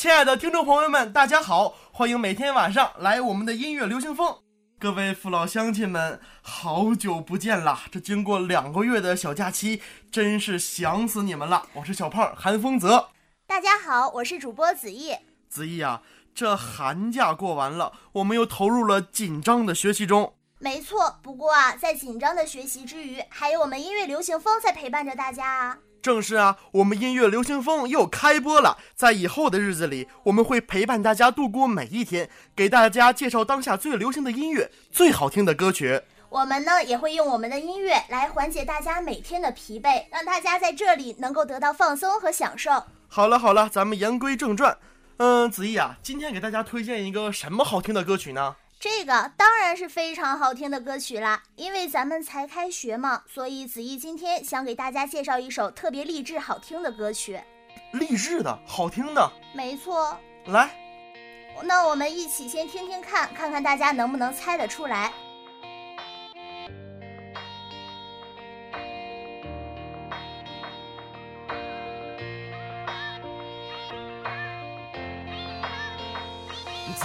亲爱的听众朋友们，大家好，欢迎每天晚上来我们的音乐流行风。各位父老乡亲们，好久不见啦！这经过两个月的小假期，真是想死你们了。我是小胖韩风泽。大家好，我是主播子毅。子毅啊，这寒假过完了，我们又投入了紧张的学习中。没错，不过啊，在紧张的学习之余，还有我们音乐流行风在陪伴着大家啊。正是啊，我们音乐流行风又开播了。在以后的日子里，我们会陪伴大家度过每一天，给大家介绍当下最流行的音乐、最好听的歌曲。我们呢，也会用我们的音乐来缓解大家每天的疲惫，让大家在这里能够得到放松和享受。好了好了，咱们言归正传。嗯，子毅啊，今天给大家推荐一个什么好听的歌曲呢？这个当然是非常好听的歌曲啦，因为咱们才开学嘛，所以子怡今天想给大家介绍一首特别励志好听的歌曲。励志的好听的，没错。来，那我们一起先听听看，看看大家能不能猜得出来。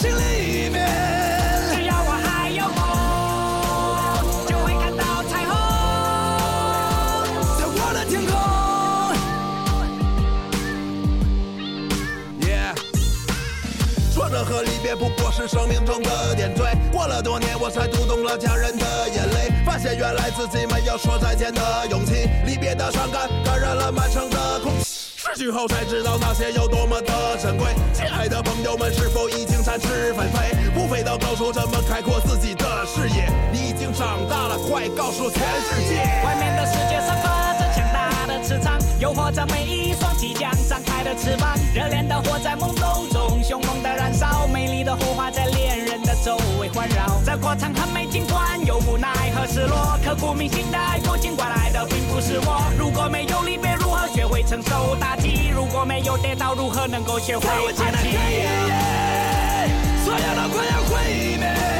心里面，只要我还有梦，就会看到彩虹，在我的天空。耶，说着和离别不过是生命中的点缀。过了多年，我才读懂了家人的眼泪，发现原来自己没有说再见的勇气。离别的伤感感染了满城的空气，失去后才知道那些有多么的珍贵。亲爱的朋友们，是否已经展翅纷飞？不飞到高处，怎么开阔自己的视野？你已经长大了，快告诉全世界，外面的世界散发着强大的磁场，诱惑着每一双即将张开的翅膀，热烈的火在懵懂中凶猛的燃烧，美丽的火花在恋人的周围环绕。这过程很美，尽管有无奈和失落，刻骨铭心的爱过，尽管来的并不是我。如果没有离别，承受打击？如果没有跌倒，如何能够学会爬起？所有都快要毁灭。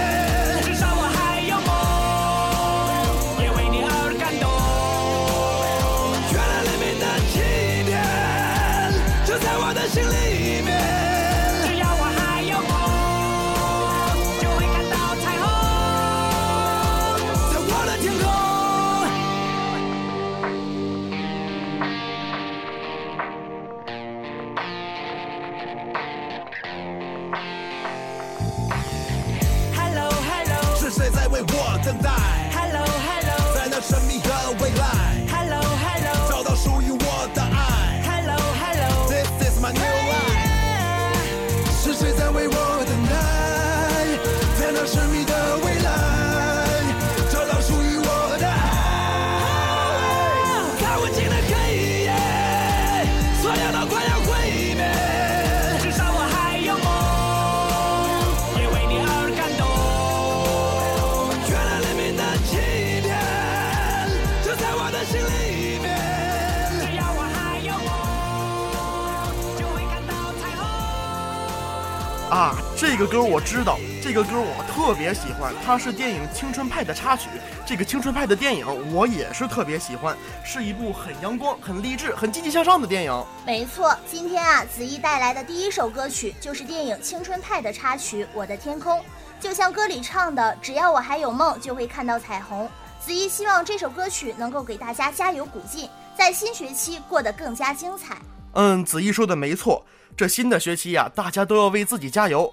啊，这个歌我知道，这个歌我特别喜欢，它是电影《青春派》的插曲。这个《青春派》的电影我也是特别喜欢，是一部很阳光、很励志、很积极向上的电影。没错，今天啊，子怡带来的第一首歌曲就是电影《青春派》的插曲《我的天空》，就像歌里唱的：“只要我还有梦，就会看到彩虹。”子怡希望这首歌曲能够给大家加油鼓劲，在新学期过得更加精彩。嗯，子怡说的没错。这新的学期呀，大家都要为自己加油。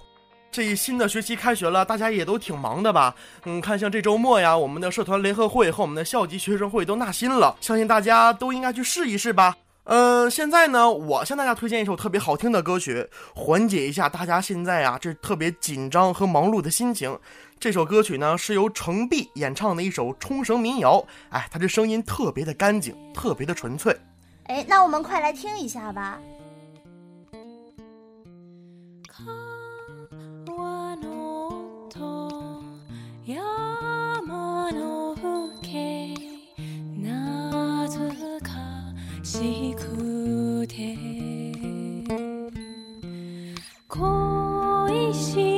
这一新的学期开学了，大家也都挺忙的吧？嗯，看像这周末呀，我们的社团联合会和我们的校级学生会都纳新了，相信大家都应该去试一试吧。嗯，现在呢，我向大家推荐一首特别好听的歌曲，缓解一下大家现在啊这特别紧张和忙碌的心情。这首歌曲呢是由程璧演唱的一首冲绳民谣，哎，他这声音特别的干净，特别的纯粹。哎，那我们快来听一下吧。心。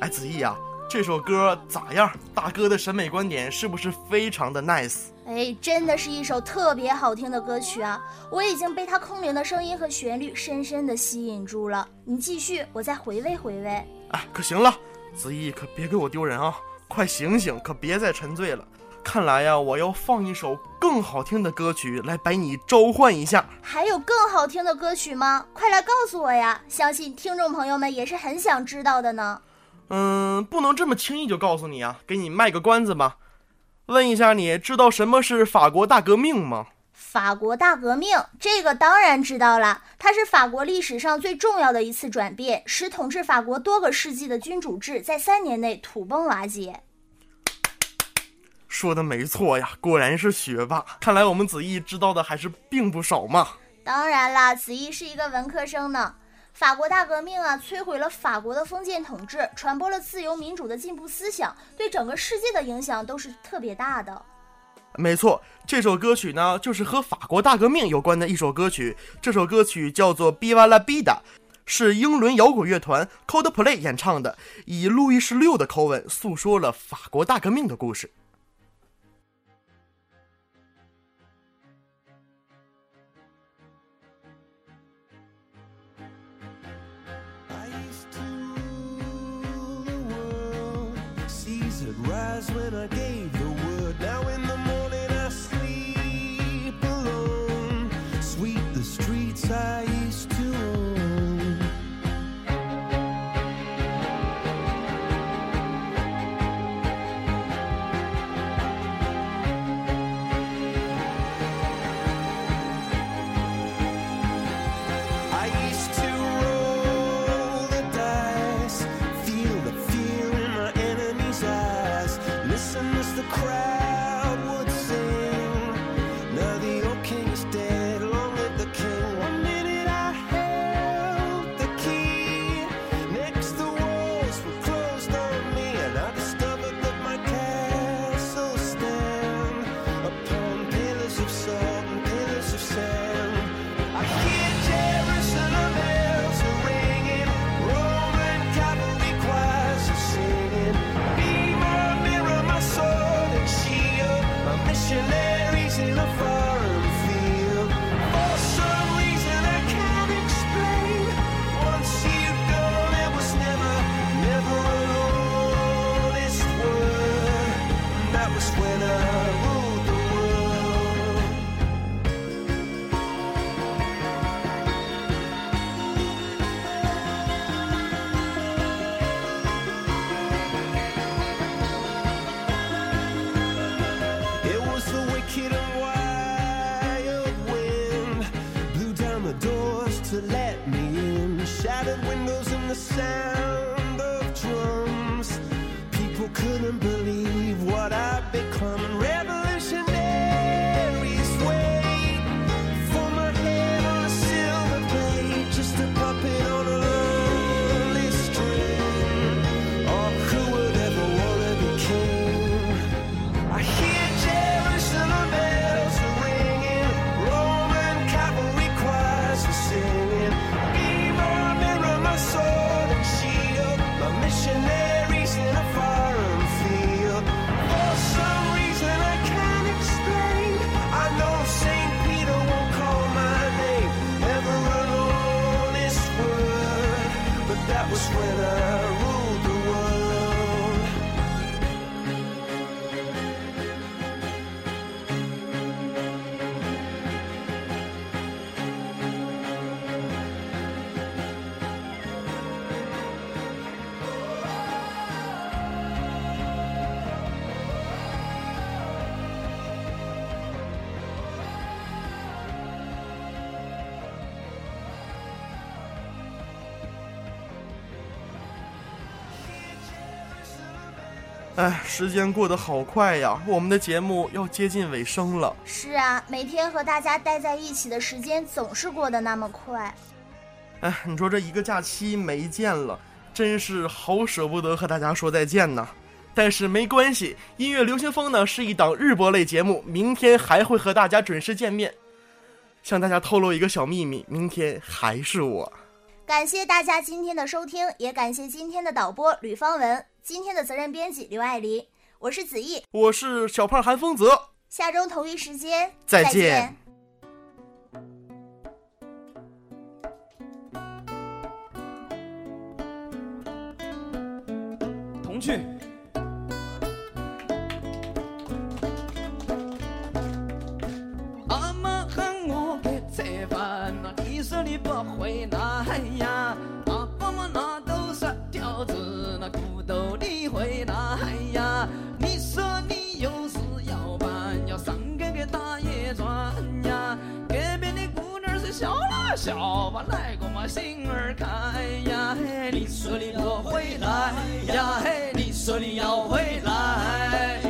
哎，子毅啊，这首歌咋样？大哥的审美观点是不是非常的 nice？哎，真的是一首特别好听的歌曲啊！我已经被它空灵的声音和旋律深深的吸引住了。你继续，我再回味回味。哎，可行了，子毅可别给我丢人啊！快醒醒，可别再沉醉了。看来呀，我要放一首更好听的歌曲来把你召唤一下。还有更好听的歌曲吗？快来告诉我呀！相信听众朋友们也是很想知道的呢。嗯，不能这么轻易就告诉你啊，给你卖个关子吧。问一下，你知道什么是法国大革命吗？法国大革命，这个当然知道了。它是法国历史上最重要的一次转变，使统治法国多个世纪的君主制在三年内土崩瓦解。说的没错呀，果然是学霸。看来我们子毅知道的还是并不少嘛。当然啦，子毅是一个文科生呢。法国大革命啊，摧毁了法国的封建统治，传播了自由民主的进步思想，对整个世界的影响都是特别大的。没错，这首歌曲呢，就是和法国大革命有关的一首歌曲。这首歌曲叫做《Biva la Vida》，是英伦摇滚乐团 Coldplay 演唱的，以路易十六的口吻诉说了法国大革命的故事。that rise when I gave I was when I 哎，时间过得好快呀，我们的节目要接近尾声了。是啊，每天和大家待在一起的时间总是过得那么快。哎，你说这一个假期没见了，真是好舍不得和大家说再见呐。但是没关系，音乐流行风呢是一档日播类节目，明天还会和大家准时见面。向大家透露一个小秘密，明天还是我。感谢大家今天的收听，也感谢今天的导播吕方文，今天的责任编辑刘爱玲，我是子毅，我是小胖韩风泽，下周同一时间再见。同去。阿妈喊我给吃饭呐，你说你不回来呀？回来呀？你说你有事要办，要上街给大爷转呀？隔壁的姑娘是笑了笑吧，来个嘛心儿开呀？嘿，你说你不回来呀？嘿，你说你要回来？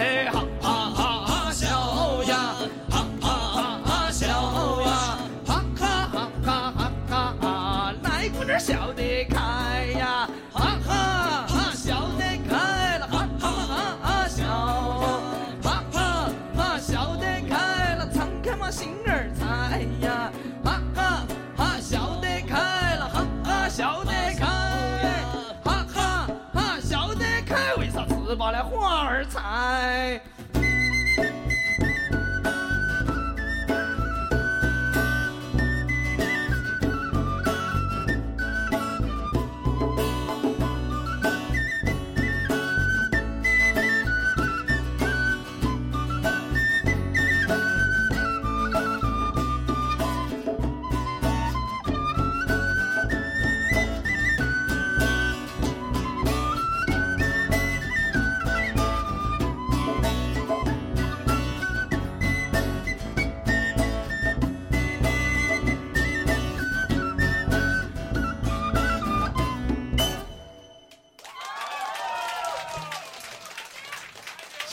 哎，好。把那花儿采。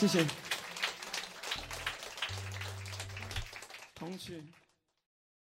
谢